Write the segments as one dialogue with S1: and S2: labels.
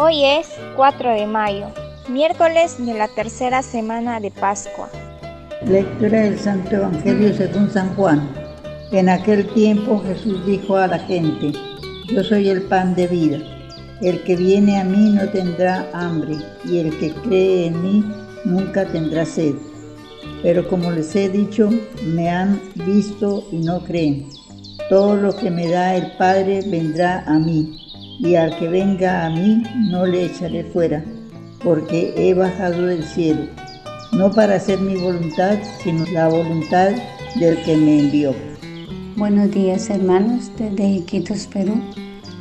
S1: Hoy es 4 de mayo, miércoles de la tercera semana de Pascua.
S2: Lectura del Santo Evangelio según San Juan. En aquel tiempo Jesús dijo a la gente, yo soy el pan de vida. El que viene a mí no tendrá hambre, y el que cree en mí nunca tendrá sed. Pero como les he dicho, me han visto y no creen. Todo lo que me da el Padre vendrá a mí y al que venga a mí no le echaré fuera, porque he bajado del cielo, no para hacer mi voluntad, sino la voluntad del que me envió.
S3: Buenos días hermanos desde Iquitos, Perú.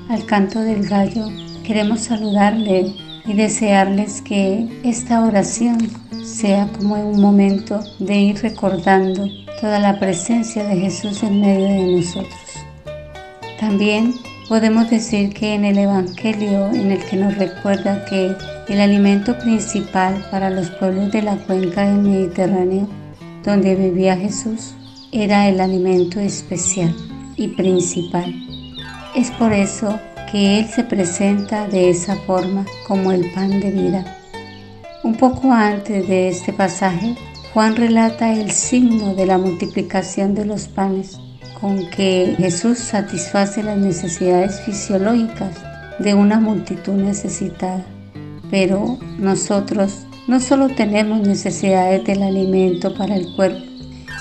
S3: Al canto del gallo queremos saludarle y desearles que esta oración sea como un momento de ir recordando toda la presencia de Jesús en medio de nosotros. También Podemos decir que en el Evangelio, en el que nos recuerda que el alimento principal para los pueblos de la cuenca del Mediterráneo, donde vivía Jesús, era el alimento especial y principal. Es por eso que Él se presenta de esa forma como el pan de vida. Un poco antes de este pasaje, Juan relata el signo de la multiplicación de los panes con que Jesús satisface las necesidades fisiológicas de una multitud necesitada. Pero nosotros no solo tenemos necesidades del alimento para el cuerpo,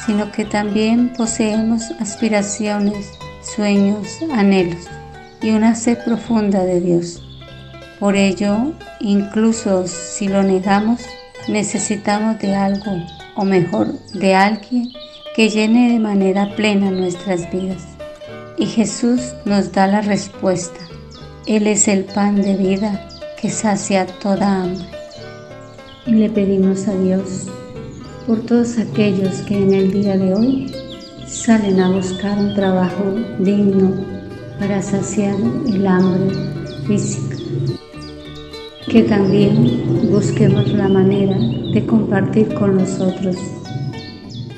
S3: sino que también poseemos aspiraciones, sueños, anhelos y una sed profunda de Dios. Por ello, incluso si lo negamos, necesitamos de algo, o mejor, de alguien que llene de manera plena nuestras vidas. Y Jesús nos da la respuesta. Él es el pan de vida que sacia toda hambre. Y le pedimos a Dios por todos aquellos que en el día de hoy salen a buscar un trabajo digno para saciar el hambre física. Que también busquemos la manera de compartir con nosotros otros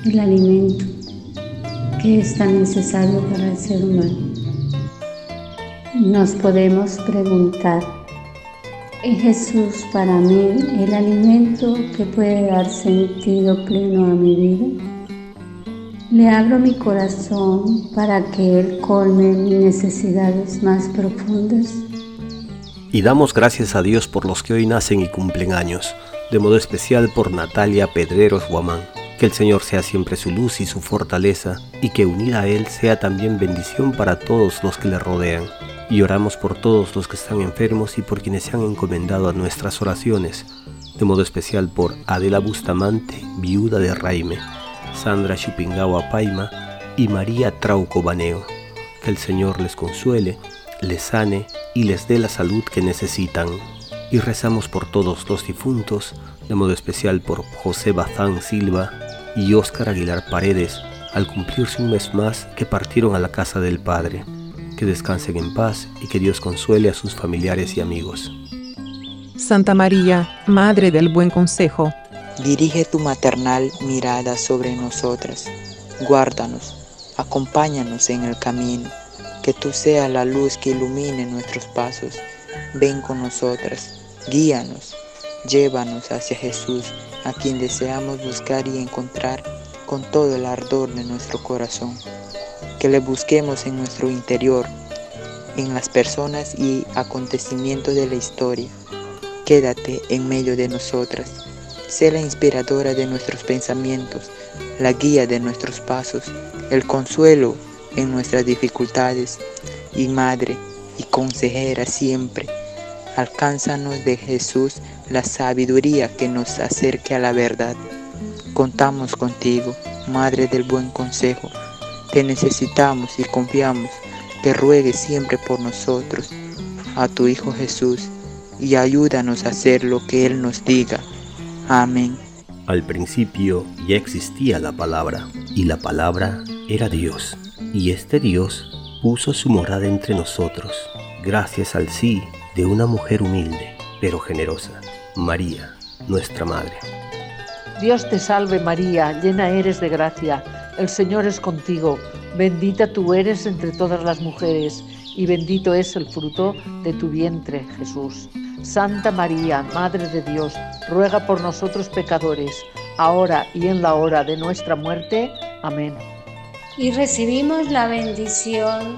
S3: el alimento que es tan necesario para el ser humano. Nos podemos preguntar, ¿es Jesús para mí el alimento que puede dar sentido pleno a mi vida? Le abro mi corazón para que Él colme mis necesidades más profundas.
S4: Y damos gracias a Dios por los que hoy nacen y cumplen años, de modo especial por Natalia Pedreros Guamán. Que el Señor sea siempre su luz y su fortaleza, y que unida a Él sea también bendición para todos los que le rodean. Y oramos por todos los que están enfermos y por quienes se han encomendado a nuestras oraciones, de modo especial por Adela Bustamante, viuda de Raime, Sandra Chupingawa Paima y María Trauco Baneo. Que el Señor les consuele, les sane y les dé la salud que necesitan y rezamos por todos los difuntos, de modo especial por José Bazán Silva, y Óscar Aguilar Paredes, al cumplirse un mes más que partieron a la casa del Padre. Que descansen en paz y que Dios consuele a sus familiares y amigos.
S5: Santa María, Madre del Buen Consejo, dirige tu maternal mirada sobre nosotras. Guárdanos, acompáñanos en el camino, que tú seas la luz que ilumine nuestros pasos. Ven con nosotras, guíanos Llévanos hacia Jesús, a quien deseamos buscar y encontrar con todo el ardor de nuestro corazón. Que le busquemos en nuestro interior, en las personas y acontecimientos de la historia. Quédate en medio de nosotras. Sé la inspiradora de nuestros pensamientos, la guía de nuestros pasos, el consuelo en nuestras dificultades y madre y consejera siempre. Alcánzanos de Jesús la sabiduría que nos acerque a la verdad. Contamos contigo, Madre del Buen Consejo. Te necesitamos y confiamos que ruegues siempre por nosotros, a tu Hijo Jesús, y ayúdanos a hacer lo que Él nos diga. Amén.
S6: Al principio ya existía la palabra, y la palabra era Dios, y este Dios puso su morada entre nosotros, gracias al sí de una mujer humilde pero generosa, María, nuestra Madre.
S7: Dios te salve María, llena eres de gracia, el Señor es contigo, bendita tú eres entre todas las mujeres, y bendito es el fruto de tu vientre, Jesús. Santa María, Madre de Dios, ruega por nosotros pecadores, ahora y en la hora de nuestra muerte. Amén.
S8: Y recibimos la bendición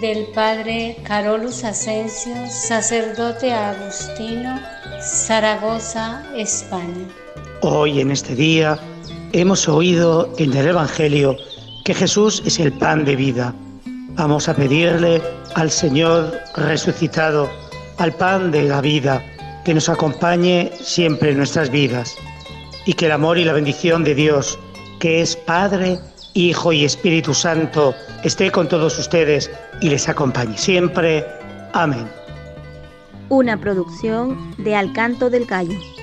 S8: del Padre Carolus Asensio, sacerdote agustino, Zaragoza, España.
S9: Hoy en este día hemos oído en el Evangelio que Jesús es el pan de vida. Vamos a pedirle al Señor resucitado, al pan de la vida, que nos acompañe siempre en nuestras vidas y que el amor y la bendición de Dios, que es Padre, Hijo y Espíritu Santo, esté con todos ustedes y les acompañe siempre. Amén.
S10: Una producción de Alcanto del Gallo.